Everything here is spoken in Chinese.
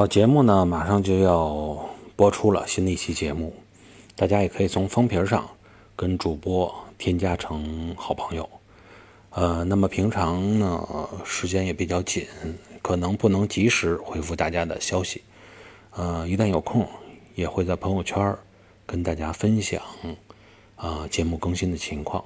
好节目呢马上就要播出了新的一期节目。大家也可以从封皮上跟主播添加成好朋友。呃那么平常呢时间也比较紧可能不能及时回复大家的消息。呃一旦有空也会在朋友圈跟大家分享啊节目更新的情况。